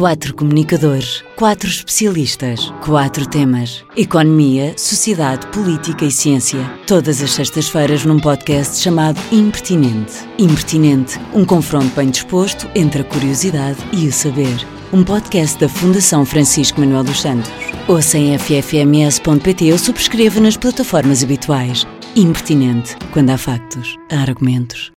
Quatro comunicadores, quatro especialistas, quatro temas: economia, sociedade, política e ciência. Todas as sextas-feiras num podcast chamado Impertinente. Impertinente, um confronto bem disposto entre a curiosidade e o saber. Um podcast da Fundação Francisco Manuel dos Santos. Ouça em ffms.pt ou subscreva nas plataformas habituais. Impertinente, quando há factos, há argumentos.